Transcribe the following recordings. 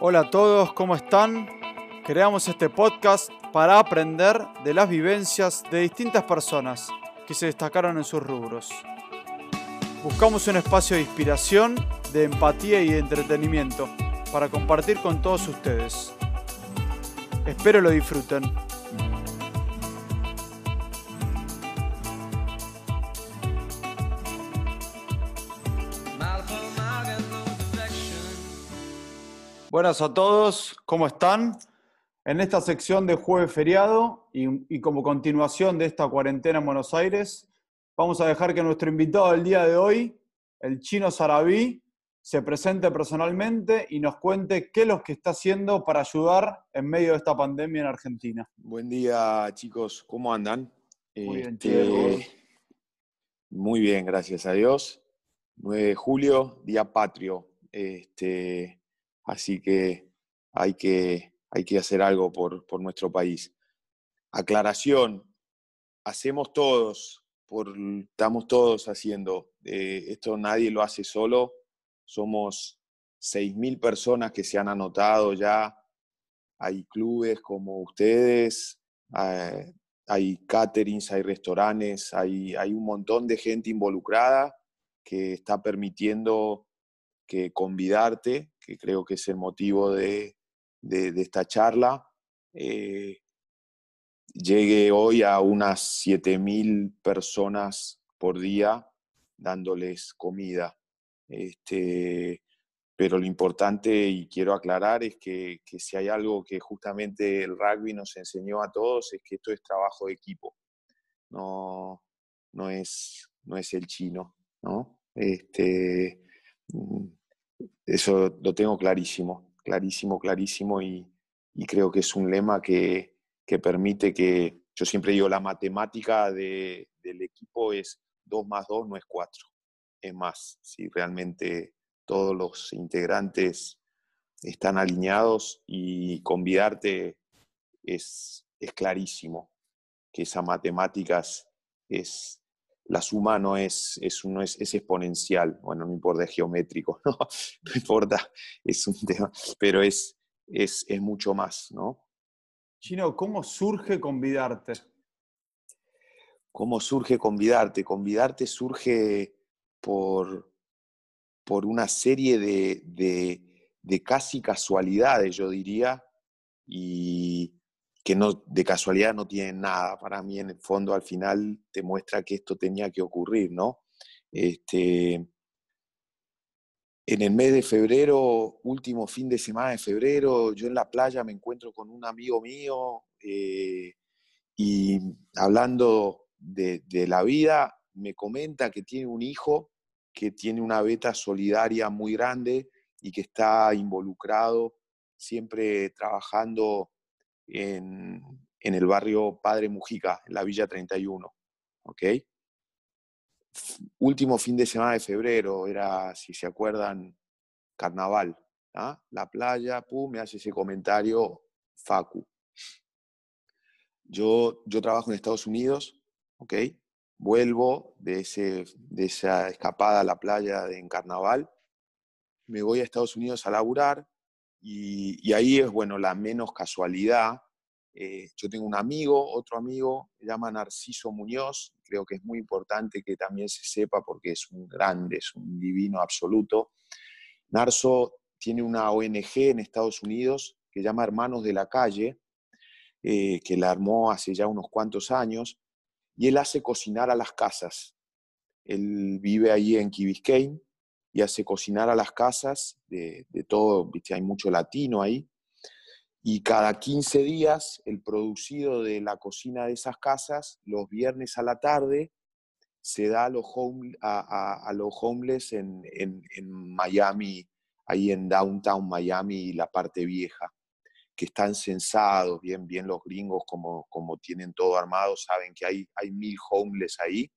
Hola a todos, ¿cómo están? Creamos este podcast para aprender de las vivencias de distintas personas que se destacaron en sus rubros. Buscamos un espacio de inspiración, de empatía y de entretenimiento para compartir con todos ustedes. Espero lo disfruten. Buenas a todos, ¿cómo están? En esta sección de jueves feriado y, como continuación de esta cuarentena en Buenos Aires, vamos a dejar que nuestro invitado del día de hoy, el chino Sarabí, se presente personalmente y nos cuente qué es lo que está haciendo para ayudar en medio de esta pandemia en Argentina. Buen día, chicos. ¿Cómo andan? Muy bien, Este, Muy bien, gracias a Dios. 9 de julio, día patrio. Este, así que hay que, hay que hacer algo por, por nuestro país. Aclaración, hacemos todos, estamos todos haciendo. eh, esto nadie lo hace solo. Somos 6.000 personas que se han anotado ya. Hay clubes como ustedes, eh, hay caterings, hay restaurantes, hay, hay un montón de gente involucrada que está permitiendo que convidarte, que creo que es el motivo de, de- esta charla, eh, llegue hoy a unas 7.000 personas por día dándoles comida. Este, pero lo importante, y quiero aclarar, es que, que si hay algo que justamente el rugby nos enseñó a todos, es que esto es trabajo de equipo, no, no, es, no es el chino, ¿no? Este, mm, eso lo tengo clarísimo, clarísimo, clarísimo, y, y creo que es un lema que, que permite que, yo siempre digo, la matemática de- del equipo es 2 más 2 no es 4, es más, si realmente todos los integrantes están alineados y convidarte es, es clarísimo que esa matemática es, es- la suma no es, es, no es, es exponencial, bueno, no importa, es geométrico, no, no importa, es un tema, pero es, es, es mucho más, ¿no? Chino, ¿cómo surge convidarte? ¿Cómo surge convidarte? Convidarte surge por, por una serie de, de- de casi casualidades, yo diría, y que no, de casualidad no tienen nada. Para mí, en el fondo, al final te muestra que esto tenía que ocurrir, ¿no? Este, en el mes de febrero, último fin de semana de febrero, yo en la playa me encuentro con un amigo mío eh, y hablando de, de la vida, me comenta que tiene un hijo que tiene una beta solidaria muy grande y que está involucrado siempre trabajando en, el barrio Padre Mujica, en la Villa 31. ¿ok? Último fin de semana de febrero, era, si se acuerdan, carnaval. ¿ah? La playa, pum, me hace ese comentario Facu. Yo, yo trabajo en Estados Unidos, ¿ok? Vuelvo de, ese, de esa escapada a la playa de, en carnaval, me voy a Estados Unidos a laburar y, ahí es, bueno, la menos casualidad. Eh, yo tengo un amigo, otro amigo, se llama Narciso Muñoz, creo que es muy importante que también se sepa porque es un grande, es un divino absoluto. Narso tiene una ONG en Estados Unidos que llama Hermanos de la Calle, eh, que la armó hace ya unos cuantos años, y él hace cocinar a las casas. Él vive ahí en Key Biscayne y hace cocinar a las casas de, de todo, ¿viste? hay mucho latino ahí, y cada 15 días el producido de la cocina de esas casas, los viernes a la tarde, se da a los, home, a, a- los homeless en, en- en Miami, ahí en downtown Miami la parte vieja, que están censados, bien, bien los gringos como, como tienen todo armado, saben que hay, hay mil homeless ahí,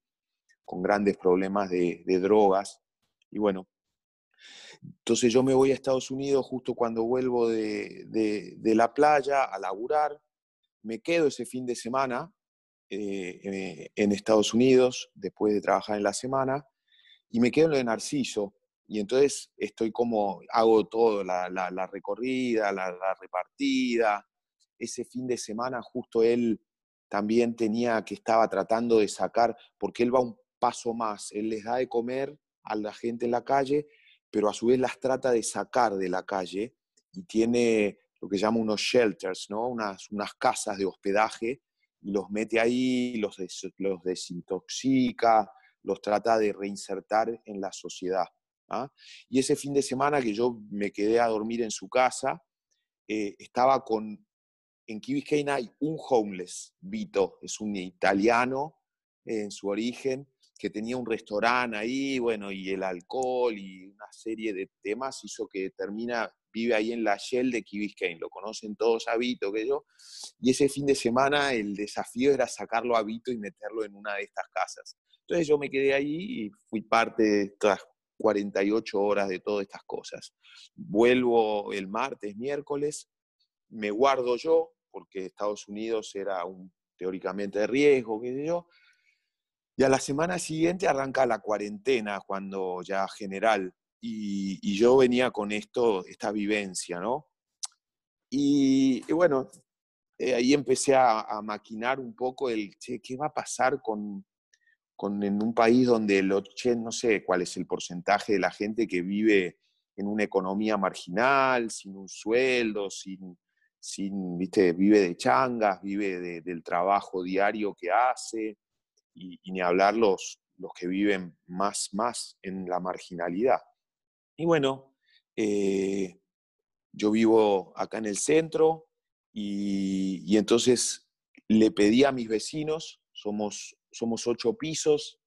con grandes problemas de, de drogas. Y bueno, entonces yo me voy a Estados Unidos justo cuando vuelvo de, de- la playa a laburar, me quedo ese fin de semana eh, eh, en Estados Unidos después de trabajar en la semana y me quedo en lo de Narciso. y entonces estoy como, hago todo, la, la, recorrida, la, la, repartida. Ese fin de semana justo él también tenía que estaba tratando de sacar, porque él va un paso más, él les da de comer a la gente en la calle, pero a su vez las trata de sacar de la calle y tiene lo que llama unos shelters, ¿no? unas, unas casas de hospedaje, y los mete ahí, los, los desintoxica, los trata de reinsertar en la sociedad. ¿ah? Y ese fin de semana que yo me quedé a dormir en su casa, eh, estaba con, en Key hay un homeless, Vito, es un italiano en su origen, que tenía un restaurante ahí, bueno, y el alcohol y una serie de temas hizo que termina, vive ahí en la Shell de Key lo conocen todos a Vito, que yo, y ese fin de semana el desafío era sacarlo a Vito y meterlo en una de estas casas. Entonces yo me quedé ahí y fui parte de estas 48 horas de todas estas cosas. Vuelvo el martes, miércoles, me guardo yo, porque Estados Unidos era teóricamente de riesgo, qué sé yo, y a la semana siguiente arranca la cuarentena, cuando ya general, y, yo venía con esto, esta vivencia, ¿no? Y, bueno, eh, ahí empecé a, maquinar un poco el, ¿qué va a pasar con, con, en un país donde el 80, no sé cuál es el porcentaje de la gente que vive en una economía marginal, sin un sueldo, sin, sin ¿viste? vive de changas, vive del trabajo diario que hace, y, ni hablar los, los que viven más, más en la marginalidad. Y bueno, eh, yo vivo acá en el centro y, y entonces le pedí a mis vecinos, somos somos ocho pisos,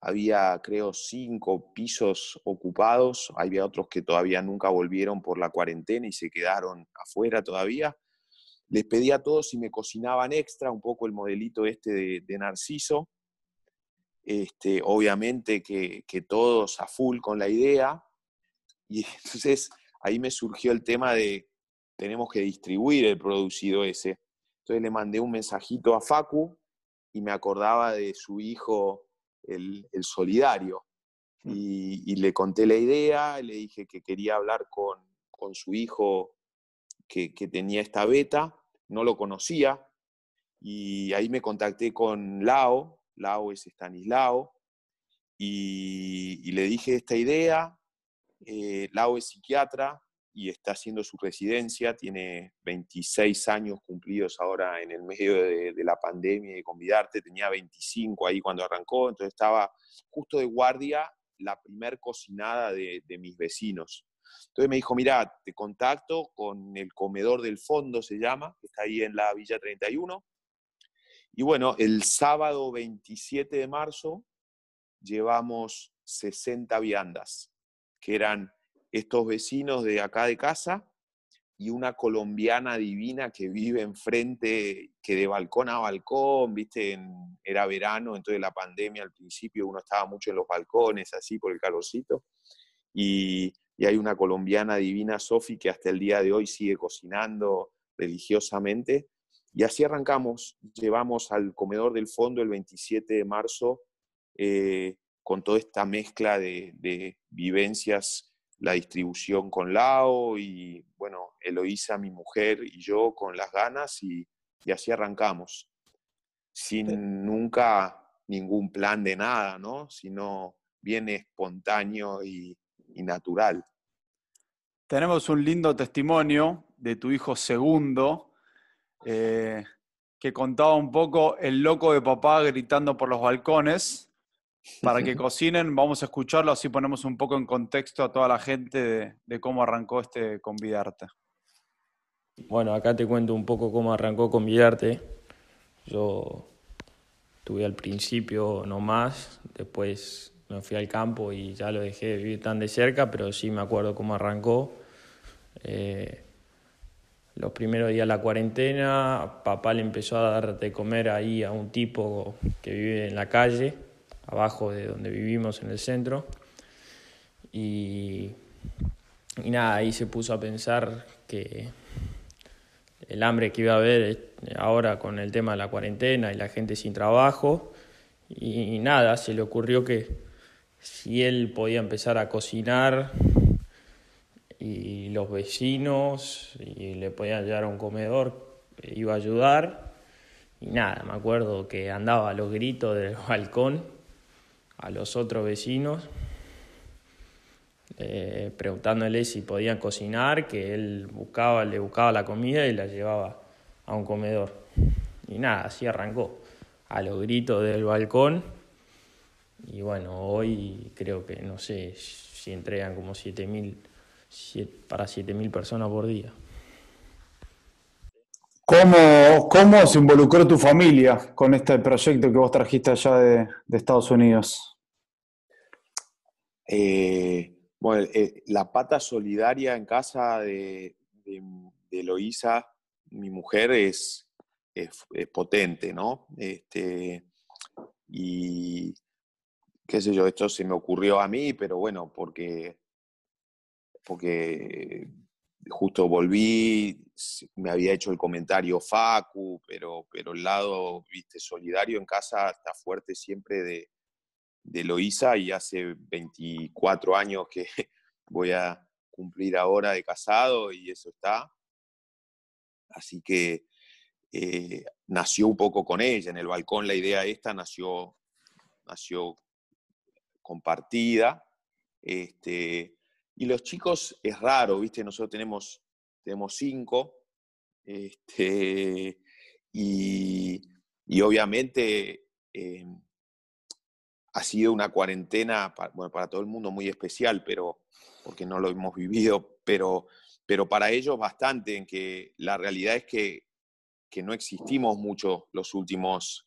había creo cinco pisos ocupados, había otros que todavía nunca volvieron por la cuarentena y se quedaron afuera todavía. Les pedí a todos si me cocinaban extra, un poco el modelito este de, Narciso. Este, obviamente que, que todos a full con la idea. Y entonces ahí me surgió el tema de tenemos que distribuir el producido ese. Entonces le mandé un mensajito a Facu, y me acordaba de su hijo, el, solidario. Mm. Y, le conté la idea, le dije que quería hablar con, su hijo que, tenía esta beta, no lo conocía, y ahí me contacté con Lao, Lao es Stanislao, y, y le dije esta idea, eh, Lao es psiquiatra, y está haciendo su residencia, tiene 26 años cumplidos ahora en el medio de, la pandemia y convidarte, tenía 25 ahí cuando arrancó, entonces estaba justo de guardia la primer cocinada de, mis vecinos. Entonces me dijo, mira, te contacto con el comedor del fondo, se llama, que está ahí en la Villa 31. Y bueno, el sábado 27 de marzo llevamos 60 viandas, que eran estos vecinos de acá de casa y una colombiana divina que vive enfrente, que de balcón a balcón, viste, era verano, entonces la pandemia al principio uno estaba mucho en los balcones, así por el calorcito, y, hay una colombiana divina, Sofi, que hasta el día de hoy sigue cocinando religiosamente, y así arrancamos, llevamos al comedor del fondo el 27 de marzo eh, con toda esta mezcla de, de vivencias la distribución con Lao y, bueno, Eloísa, mi mujer, y yo con las ganas y, así arrancamos, sin nunca ningún plan de nada, ¿no? Sino bien espontáneo y, natural. Tenemos un lindo testimonio de tu hijo segundo, eh, que contaba un poco el loco de papá gritando por los balcones para que cocinen. Vamos a escucharlo, así ponemos un poco en contexto a toda la gente de, cómo arrancó este Convidarte. Bueno, acá te cuento un poco cómo arrancó Convidarte. Yo tuve al principio nomás, después fui al campo y ya lo dejé de vivir tan de cerca, pero sí me acuerdo cómo arrancó. Eh, los primeros días de la cuarentena, papá le empezó a dar de comer ahí a un tipo que vive en la calle abajo de donde vivimos en el centro. Y, y nada, ahí se puso a pensar que el hambre que iba a haber ahora con el tema de la cuarentena y la gente sin trabajo. Y, nada, se le ocurrió que si él podía empezar a cocinar y los vecinos y le podían llevar a un comedor, iba a ayudar. Y nada, me acuerdo que andaba a los gritos del balcón a los otros vecinos, eh, preguntándole si podían cocinar, que él buscaba, le buscaba la comida y la llevaba a un comedor. Y nada, así arrancó, a los gritos del balcón. Y bueno, hoy creo que no sé si entregan como 7.000 para 7.000 personas por día. ¿Cómo, ¿Cómo se involucró tu familia con este proyecto que vos trajiste allá de, de Estados Unidos? Eh, bueno, eh, la pata solidaria en casa de, de, Eloísa, mi mujer, es, es, potente, ¿no? Este, y qué sé yo, esto se me ocurrió a mí, pero bueno, porque, porque justo volví, me había hecho el comentario Facu, pero, pero el lado, viste, solidario en casa está fuerte siempre de, de Loíza y hace 24 años que voy a cumplir ahora de casado y eso está. Así que eh, nació un poco con ella. En el balcón la idea esta nació, nació compartida. Este, y los chicos es raro, ¿viste? Nosotros tenemos, tenemos cinco. Este, y, y obviamente eh, ha sido una cuarentena, bueno, para todo el mundo muy especial, pero porque no lo hemos vivido, pero, pero para ellos bastante, en que la realidad es que, que no existimos mucho los últimos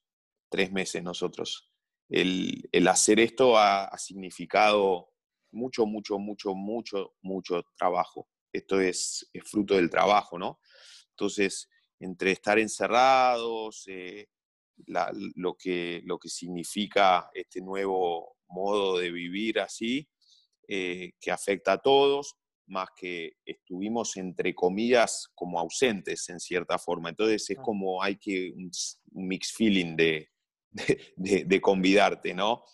tres meses nosotros. El, el hacer esto ha, ha, significado mucho, mucho, mucho, mucho, mucho trabajo. Esto es, es fruto del trabajo, ¿no? Entonces, entre estar encerrados, eh, lo, que, lo que significa este nuevo modo de vivir así, eh, que afecta a todos, más que estuvimos entre comillas como ausentes en cierta forma. Entonces es como hay que un, mix feeling de, de, convidarte, ¿no?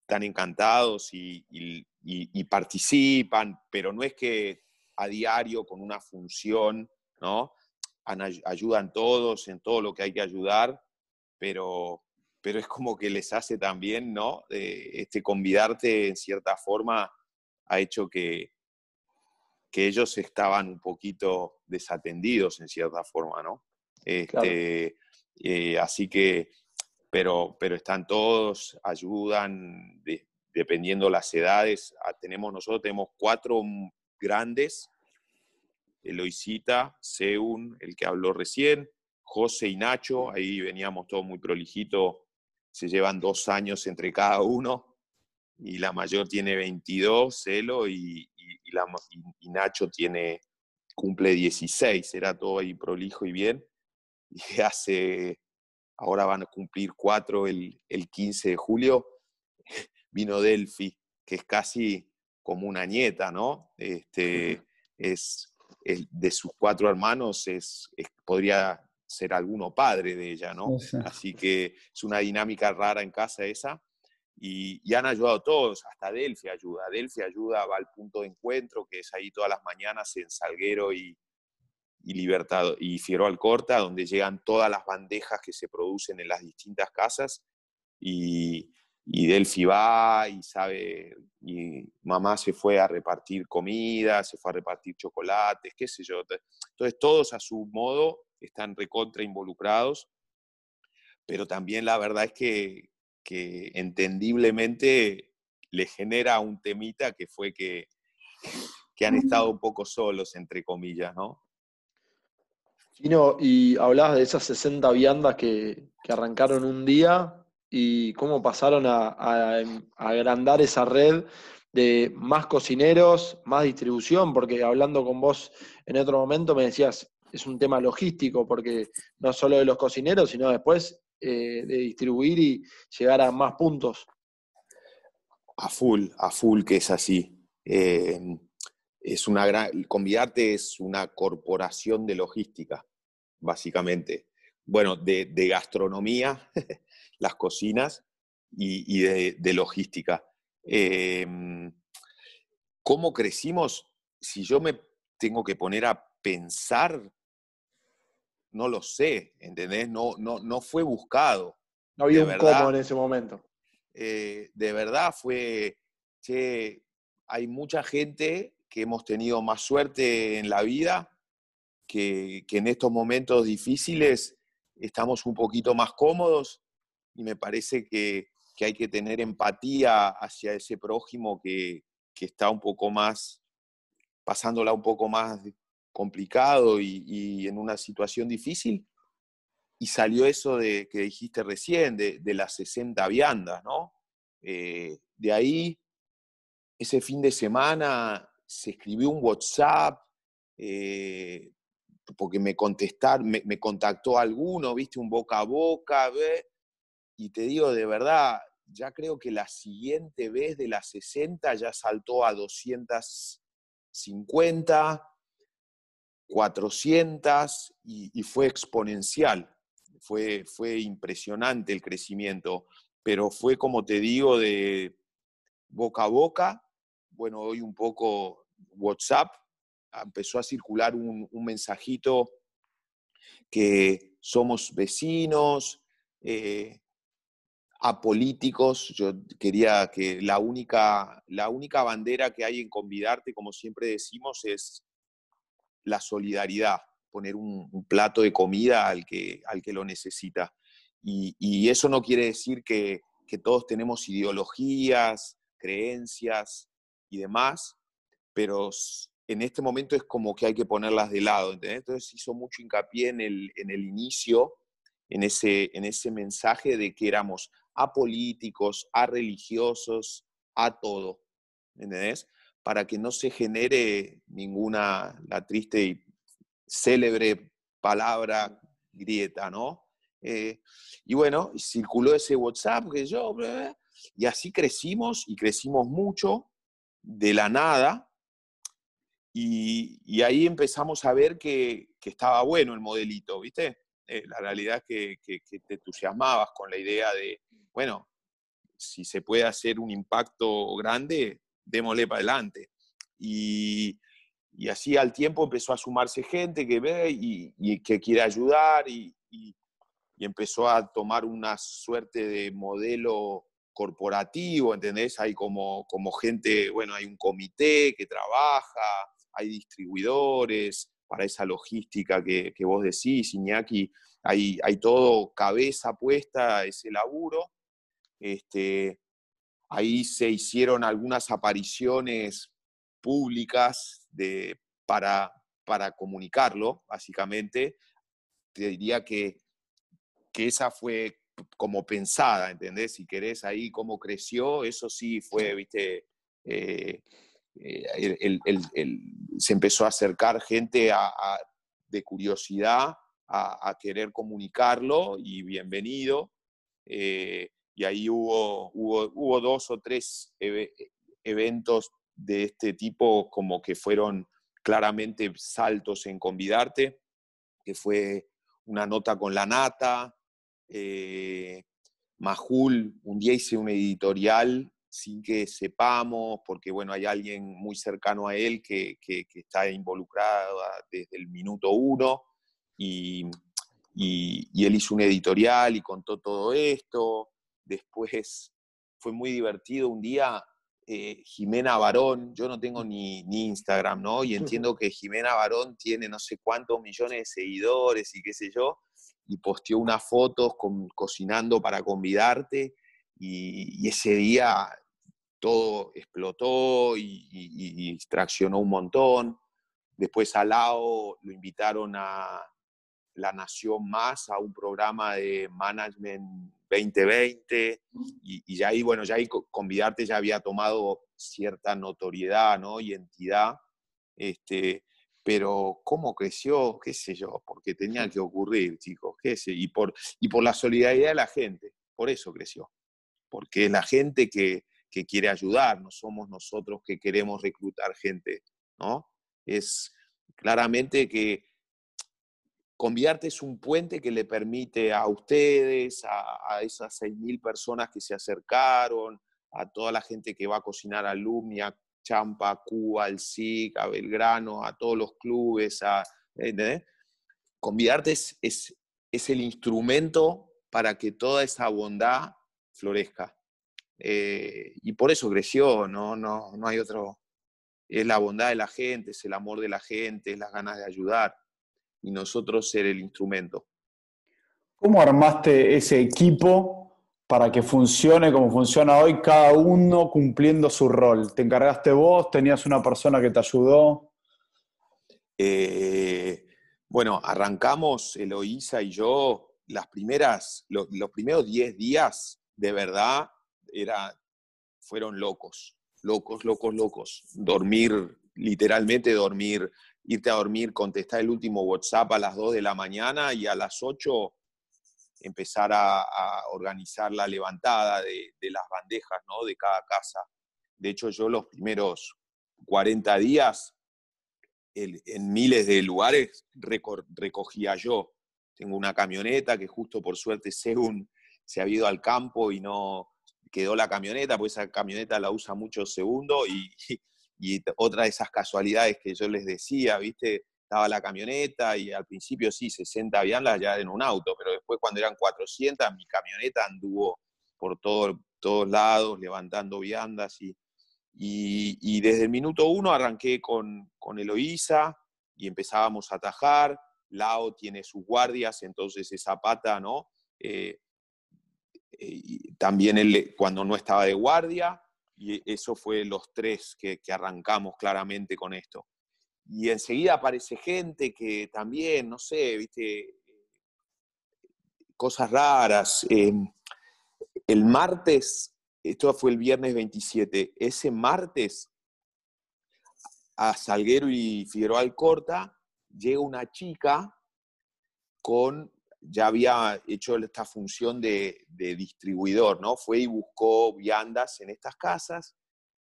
Están encantados y, y, participan, pero no es que a diario con una función, ¿no? ayudan todos en todo lo que hay que ayudar, pero, pero es como que les hace también, ¿no? este, convidarte en cierta forma ha hecho que, que ellos estaban un poquito desatendidos en cierta forma, ¿no? Este, eh, así que, pero, pero están todos, ayudan, dependiendo las edades. Ah, tenemos, nosotros tenemos cuatro grandes, Eloisita, Seun, el que habló recién, José y Nacho, ahí veníamos todos muy prolijitos, se llevan dos años entre cada uno, y la mayor tiene 22, Celo, y, y, Nacho tiene, cumple 16, era todo ahí prolijo y bien, y hace, ahora van a cumplir cuatro el, el 15 de julio, vino Delphi, que es casi como una nieta, ¿no? Este, es, de sus cuatro hermanos, es, podría ser alguno padre de ella, ¿no? Así que es una dinámica rara en casa esa. Y, han ayudado todos, hasta Delphi ayuda. Delphi ayuda, va al punto de encuentro, que es ahí todas las mañanas en Salguero y, y Libertad y Fiero Alcorta, donde llegan todas las bandejas que se producen en las distintas casas. Y, y Delphi va y sabe, y mamá se fue a repartir comida, se fue a repartir chocolates, qué sé yo. Entonces todos a su modo están recontra involucrados, pero también la verdad es que, que entendiblemente le genera un temita que fue que, que han estado un poco solos, entre comillas, ¿no? Chino, y hablabas de esas 60 viandas que, que arrancaron un día y cómo pasaron a, agrandar esa red de más cocineros, más distribución, porque hablando con vos en otro momento me decías, es un tema logístico, porque no solo de los cocineros, sino después eh, de distribuir y llegar a más puntos. A full, a full que es así. Eh, es una gran, Convidarte es una corporación de logística, básicamente. Bueno, de, de gastronomía, las cocinas y, de, logística. Em, ¿Cómo crecimos? Si yo me tengo que poner a pensar, no lo sé, ¿entendés? No, no, no fue buscado. No había un cómo en ese momento. Eh, de verdad fue, che, hay mucha gente que hemos tenido más suerte en la vida, que, que en estos momentos difíciles estamos un poquito más cómodos y me parece que, que hay que tener empatía hacia ese prójimo que, que, está un poco más, pasándola un poco más complicado y, y, en una situación difícil. Y salió eso de que dijiste recién, de, de las 60 viandas, ¿no? Eh, de ahí, ese fin de semana se escribió un WhatsApp, eh, porque me contestaron, me, contactó alguno, viste, un boca a boca, y te digo de verdad, ya creo que la siguiente vez de las 60 ya saltó a 250, 400 y, y fue exponencial. Fue, fue impresionante el crecimiento, pero fue como te digo de boca a boca. Bueno, hoy un poco WhatsApp, empezó a circular un, un mensajito que somos vecinos, eh, apolíticos. Yo quería que la única, la única bandera que hay en Convidarte, como siempre decimos, es la solidaridad, poner un, un plato de comida al que, al que lo necesita. Y, y eso no quiere decir que, que, todos tenemos ideologías, creencias y demás, pero en este momento es como que hay que ponerlas de lado. ¿entendés? Entonces hizo mucho hincapié en el, en el inicio, en ese, en ese mensaje de que éramos a políticos, a religiosos, a todo, ¿entendés? Para que no se genere ninguna, la triste y célebre palabra grieta, ¿no? Eh, y bueno, circuló ese WhatsApp que yo, y así crecimos y crecimos mucho de la nada. Y, ahí empezamos a ver que, estaba bueno el modelito, ¿viste? Eh, la realidad es que, te entusiasmabas con la idea de, bueno, si se puede hacer un impacto grande, démosle para adelante. Y, así al tiempo empezó a sumarse gente que ve y, que quiere ayudar y, empezó a tomar una suerte de modelo corporativo, ¿entendés? Hay como, como gente, bueno, hay un comité que trabaja, hay distribuidores para esa logística que, que vos decís, Iñaki, hay, hay todo cabeza puesta a ese laburo este, ahí se hicieron algunas apariciones públicas de, para, para comunicarlo, básicamente. Te diría que, que esa fue como pensada, ¿entendés? Si querés ahí cómo creció, eso sí fue, viste, eh, eh, el, el, el, se empezó a acercar gente a, a, de curiosidad a, a, querer comunicarlo y bienvenido. Eh, y ahí hubo, hubo, hubo dos o tres eventos de este tipo como que fueron claramente saltos en convidarte, que fue una nota con la nata, eh, Majul, un día hice un editorial sin que sepamos, porque bueno, hay alguien muy cercano a él que, que, que está involucrado desde el minuto uno, y, y, y, él hizo un editorial y contó todo esto, Después fue muy divertido un día. Eh, Jimena Barón, yo no tengo ni, ni, Instagram, ¿no? Y entiendo que Jimena Barón tiene no sé cuántos millones de seguidores y qué sé yo, y posteó unas fotos con, cocinando para convidarte, y, y, ese día todo explotó y, y, y, traccionó un montón. Después al lado lo invitaron a La Nación Más, a un programa de management 2020 y, y, ya ahí, bueno, ya ahí Convidarte ya había tomado cierta notoriedad, ¿no? Y entidad, este, pero cómo creció, qué sé yo, porque tenía que ocurrir, chicos, y por, y por la solidaridad de la gente, por eso creció, porque es la gente que, que quiere ayudar, no somos nosotros que queremos reclutar gente, ¿no? Es claramente que Conviarte es un puente que le permite a ustedes, a, a esas 6.000 personas que se acercaron, a toda la gente que va a cocinar a Lumnia, Champa, Cuba, al SIC, a Belgrano, a todos los clubes, a, Convidarte es, es, el instrumento para que toda esa bondad florezca. Eh, y por eso creció, ¿no? No, no hay otro. Es la bondad de la gente, es el amor de la gente, es las ganas de ayudar. Y nosotros ser el instrumento. ¿Cómo armaste ese equipo para que funcione como funciona hoy, cada uno cumpliendo su rol? ¿Te encargaste vos? ¿Tenías una persona que te ayudó? Eh, bueno, arrancamos Eloísa y yo, las primeras, los, primeros 10 días, de verdad, era, fueron locos, locos, locos, locos. Dormir, literalmente dormir, irte a dormir, contestar el último WhatsApp a las 2 de la mañana y a las 8 empezar a, organizar la levantada de, las bandejas ¿no? de cada casa. De hecho, yo los primeros 40 días, en miles de lugares, recogía yo. Tengo una camioneta que justo por suerte según se ha ido al campo y no quedó la camioneta, pues esa camioneta la usa mucho segundo y, y otra de esas casualidades que yo les decía, ¿viste? estaba la camioneta y al principio sí, 60 viandas ya en un auto, pero después cuando eran 400, mi camioneta anduvo por todo, todos lados levantando viandas y, y, desde el minuto uno arranqué con, con Eloísa y empezábamos a atajar. Lao tiene sus guardias, entonces esa pata, ¿no? Eh, eh, también él cuando no estaba de guardia, y eso fue los tres que, arrancamos claramente con esto y enseguida aparece gente que también, no sé, viste, cosas raras. Em, el martes, esto fue el viernes 27, ese martes a Salguero y Figueroa Alcorta llega una chica con, ya había hecho esta función de, distribuidor, ¿no? Fue y buscó viandas en estas casas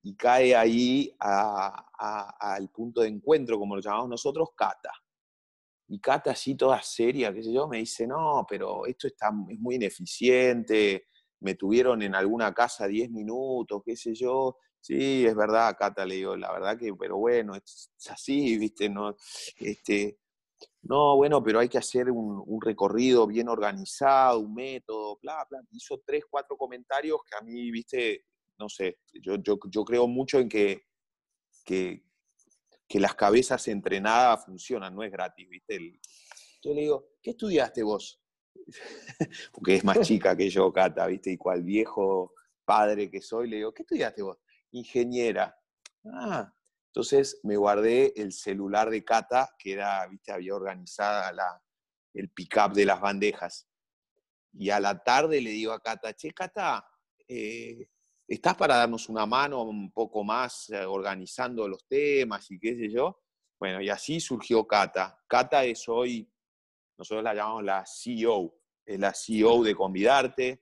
y cae ahí al punto de encuentro, como lo llamamos nosotros, Cata. Y Cata, así toda seria, qué sé yo, me dice, no, pero esto está, es muy ineficiente, me tuvieron en alguna casa 10 minutos, qué sé yo. Sí, es verdad, Cata, le digo, la verdad que, pero bueno, es, así, viste, no, este, no, bueno, pero hay que hacer un, recorrido bien organizado, un método, bla, bla. Hizo tres, cuatro comentarios que a mí, viste, no sé, yo, yo, creo mucho en que, que, las cabezas entrenadas funcionan, no es gratis, ¿viste? yo le digo, ¿qué estudiaste vos? Porque es más chica que yo, Cata, ¿viste? Y cual viejo padre que soy, le digo, ¿qué estudiaste vos? Ingeniera. Ah, entonces me guardé el celular de Cata, que era, ¿viste? Había organizada la, el pick-up de las bandejas. Y a la tarde le digo a Cata, che, Cata, eh, ¿Estás para darnos una mano un poco más eh, organizando los temas y qué sé yo? Bueno, y así surgió Cata. Cata es hoy, nosotros la llamamos la CEO, es la CEO de Convidarte.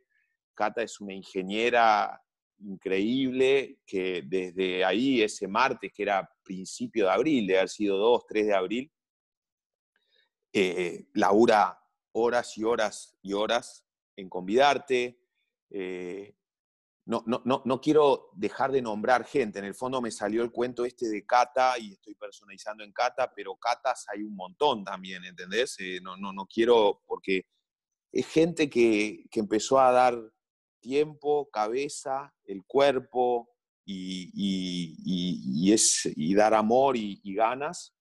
Cata es una ingeniera increíble que desde ahí, ese martes, que era principio de abril, de haber sido 2, 3 de abril, eh, labura horas y horas y horas en Convidarte. Eh, no, no, no, quiero dejar de nombrar gente. En el fondo me salió el cuento este de Cata y estoy personalizando en Cata, pero Catas hay un montón también, ¿entendés? Eh, no, no, no quiero, porque es gente que, empezó a dar tiempo, cabeza, el cuerpo y, es, y dar amor y, ganas.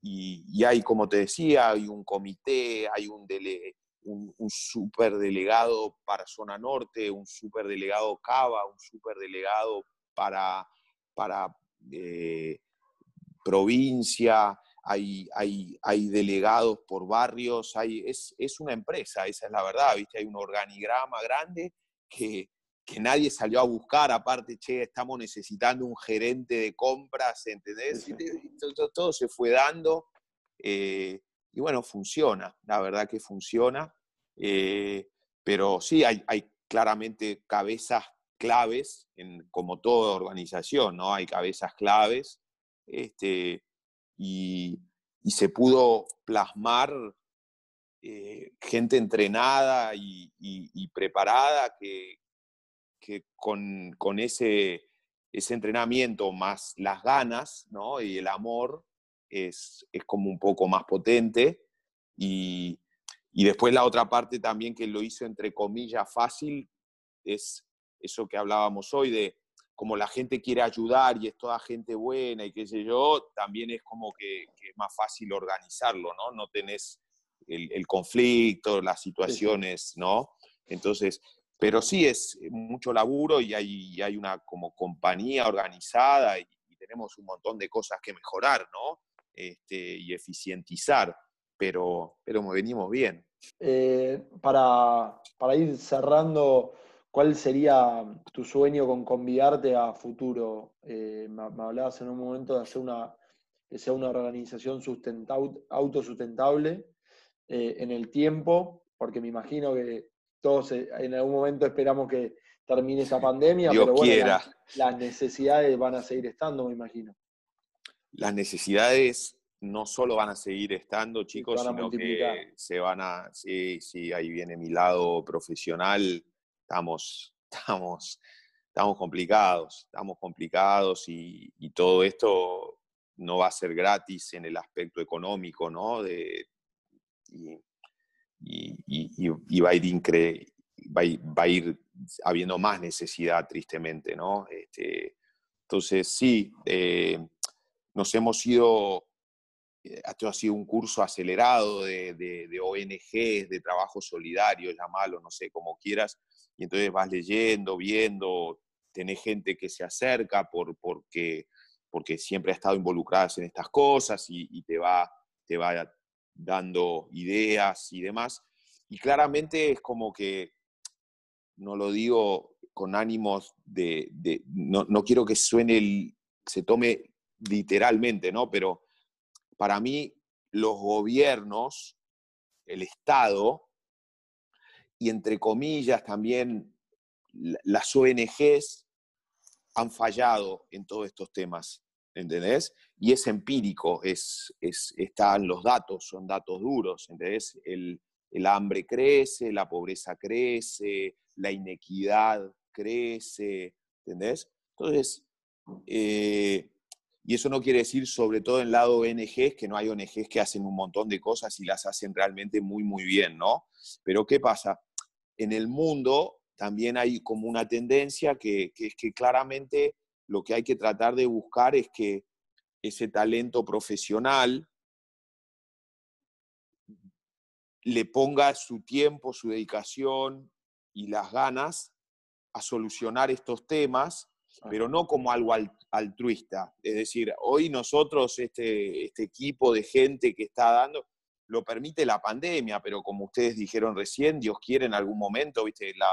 Y, hay, como te decía, hay un comité, hay un, dele, un, un superdelegado para zona norte, un superdelegado Cava, un superdelegado para, para eh, provincia, hay, hay, hay, delegados por barrios, hay, es, es, una empresa, esa es la verdad, ¿viste? Hay un organigrama grande que, que nadie salió a buscar, aparte, che, estamos necesitando un gerente de compras, ¿entendés? todo, todo, se fue dando. Eh, y bueno, funciona, la verdad que funciona. Eh, pero sí, hay, claramente cabezas claves, como toda organización, ¿no? Hay cabezas claves. Este, y, se pudo plasmar eh, gente entrenada y, preparada que, con ese, ese entrenamiento más las ganas ¿no? y el amor es, es como un poco más potente. Y, y después la otra parte también que lo hizo entre comillas fácil es eso que hablábamos hoy de como la gente quiere ayudar y es toda gente buena y qué sé yo, también es como que, es más fácil organizarlo, ¿no? No tenés el, conflicto, las situaciones, ¿no? Entonces, pero sí es mucho laburo y hay, hay una como compañía organizada y, tenemos un montón de cosas que mejorar, ¿no? Este, y eficientizar, pero, pero venimos bien. Eh, para, para ir cerrando ¿Cuál sería tu sueño con Convidarte a futuro? Eh, me, hablabas en un momento de hacer una, que sea una organización autosustentable eh, en el tiempo, porque me imagino que todos en algún momento esperamos que termine esa pandemia, pero bueno, las necesidades van a seguir estando, me imagino. Las necesidades no solo van a seguir estando, chicos, sino que se van a, sí, sí, ahí viene mi lado profesional estamos, estamos, estamos complicados, estamos complicados y, todo esto no va a ser gratis en el aspecto económico, ¿no? De, y, va, a ir va, a ir habiendo más necesidad, tristemente, ¿no? Este, entonces, sí, eh, nos hemos ido, esto ha sido un curso acelerado de, de, de ONGs, de trabajo solidario, llamalo, no sé, como quieras, y entonces vas leyendo, viendo, tenés gente que se acerca por, porque, porque siempre ha estado involucrada en estas cosas y, te, va, te va dando ideas y demás. Y claramente es como que, no lo digo con ánimos de, no, no, quiero que suene, el, se tome literalmente, ¿no? Pero para mí los gobiernos, el Estado, y entre comillas también las ONGs han fallado en todos estos temas, ¿entendés? Y es empírico, es, están los datos, son datos duros, ¿entendés? El, hambre crece, la pobreza crece, la inequidad crece, ¿entendés? Entonces, eh, y eso no quiere decir, sobre todo en lado ONGs, que no hay ONGs que hacen un montón de cosas y las hacen realmente muy, muy bien, ¿no? Pero ¿qué pasa? en el mundo también hay como una tendencia que, es que claramente lo que hay que tratar de buscar es que ese talento profesional le ponga su tiempo, su dedicación y las ganas a solucionar estos temas, pero no como algo altruista. Es decir, hoy nosotros, este, este equipo de gente que está dando, lo permite la pandemia, pero como ustedes dijeron recién, Dios quiere en algún momento, ¿viste? La,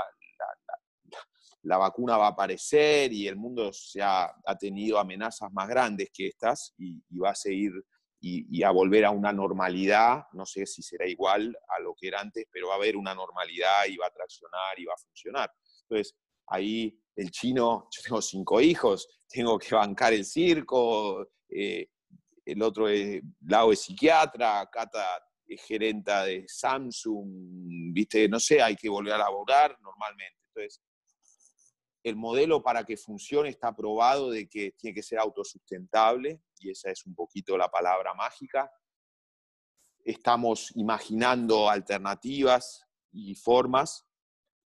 la, vacuna va a aparecer y el mundo ya ha tenido amenazas más grandes que estas y, va a seguir y, a volver a una normalidad, no sé si será igual a lo que era antes, pero va a haber una normalidad y va a traccionar y va a funcionar. Entonces, ahí el chino, yo tengo cinco hijos, tengo que bancar el circo, eh, el otro es, Lau es psiquiatra, Cata es gerenta de Samsung, viste, no sé, hay que volver a laborar normalmente. Entonces, el modelo para que funcione está probado de que tiene que ser autosustentable, y esa es un poquito la palabra mágica. Estamos imaginando alternativas y formas,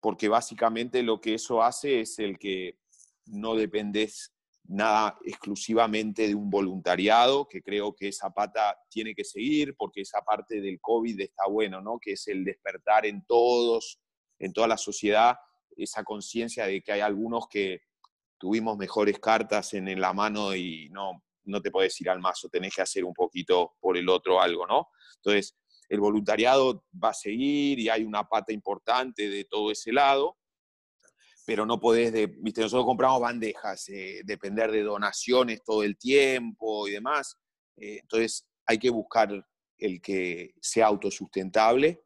porque básicamente lo que eso hace es el que no dependes nada exclusivamente de un voluntariado, que creo que esa pata tiene que seguir, porque esa parte del COVID está bueno, ¿no? Que es el despertar en todos, en toda la sociedad, esa conciencia de que hay algunos que tuvimos mejores cartas en, la mano y no, no te puedes ir al mazo, tenés que hacer un poquito por el otro algo, ¿no? Entonces, el voluntariado va a seguir y hay una pata importante de todo ese lado, pero no podés, de, viste, nosotros compramos bandejas, eh, depender de donaciones todo el tiempo y demás. Eh, entonces hay que buscar el que sea autosustentable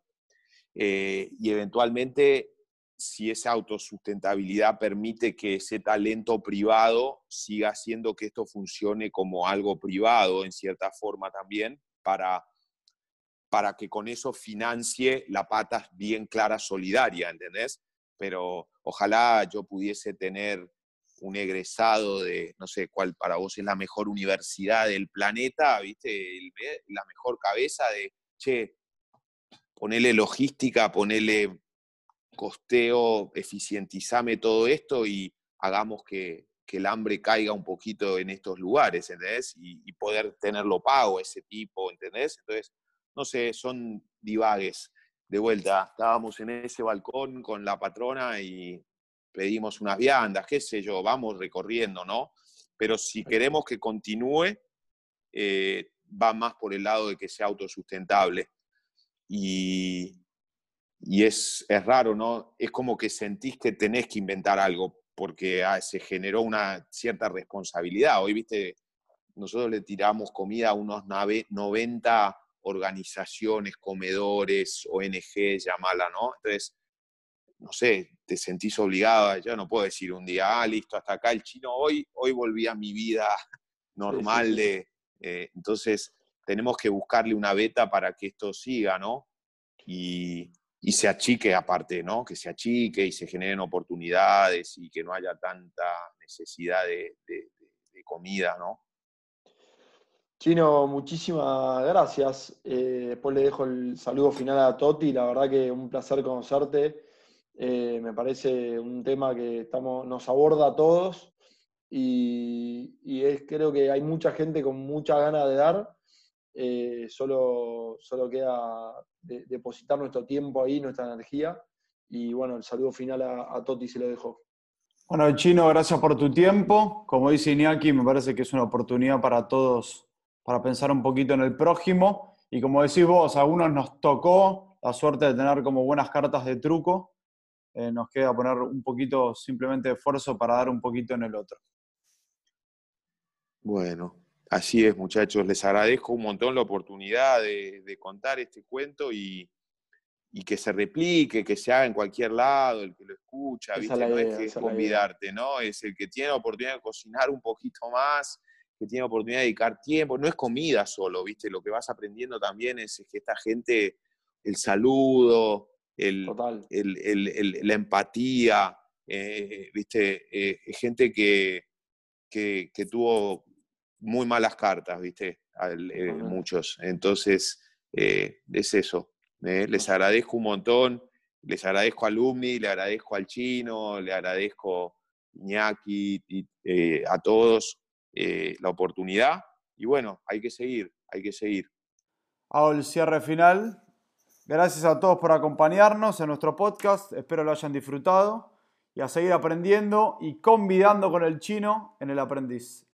eh, y eventualmente si esa autosustentabilidad permite que ese talento privado siga haciendo que esto funcione como algo privado en cierta forma también para, para que con eso financie la pata bien clara solidaria, ¿entendés? pero ojalá yo pudiese tener un egresado de, no sé cuál para vos es la mejor universidad del planeta, ¿viste? la mejor cabeza de, che, ponele logística, ponele costeo, eficientizame todo esto y hagamos que, el hambre caiga un poquito en estos lugares, ¿entendés? Y, y, poder tenerlo pago, ese tipo, ¿entendés? Entonces, no sé, son divagues. De vuelta, estábamos en ese balcón con la patrona y pedimos unas viandas, qué sé yo, vamos recorriendo, ¿no? Pero si queremos que continúe, eh, va más por el lado de que sea autosustentable. Y, y es, es, raro, ¿no? Es como que sentís que tenés que inventar algo porque ah, se generó una cierta responsabilidad. Hoy, viste, nosotros le tiramos comida a unos 90 organizaciones, comedores, ONG, llamala, ¿no? Entonces, no sé, te sentís obligada, ya no puedo decir un día, ah, listo, hasta acá el chino, hoy, hoy volví a mi vida normal de... Eh, entonces, tenemos que buscarle una beta para que esto siga, ¿no? Y, y se achique aparte, ¿no? Que se achique y se generen oportunidades y que no haya tanta necesidad de, comida, ¿no? Chino, muchísimas gracias. Eh, después le dejo el saludo final a Toti. La verdad que un placer conocerte. Eh, me parece un tema que estamos, nos aborda a todos y, es, creo que hay mucha gente con mucha ganas de dar eh, solo, solo queda depositar nuestro tiempo ahí, nuestra energía. Y bueno, el saludo final a, a Toti se lo dejo. Bueno, Chino, gracias por tu tiempo. Como dice Iñaki, me parece que es una oportunidad para todos para pensar un poquito en el prójimo. Y como decís vos, a algunos nos tocó la suerte de tener como buenas cartas de truco. Eh, nos queda poner un poquito simplemente de esfuerzo para dar un poquito en el otro. Bueno, Así es, muchachos, les agradezco un montón la oportunidad de, contar este cuento y, que se replique, que se haga en cualquier lado, el que lo escucha, ¿viste? no es que convidarte, ¿no? Es el que tiene la oportunidad de cocinar un poquito más, que tiene la oportunidad de dedicar tiempo, no es comida solo, ¿viste? Lo que vas aprendiendo también es, que esta gente, el saludo, el, la empatía, eh, ¿viste? Eh, gente que, que, que tuvo muy malas cartas, ¿viste? Eh, muchos. Entonces, eh, es eso. Les agradezco un montón. Les agradezco a Alumni, le agradezco al chino, le agradezco Iñaki, y, a todos la oportunidad. Y bueno, hay que seguir, hay que seguir. Hago el cierre final. Gracias a todos por acompañarnos en nuestro podcast. Espero lo hayan disfrutado y a seguir aprendiendo y convidando con el chino en el aprendiz.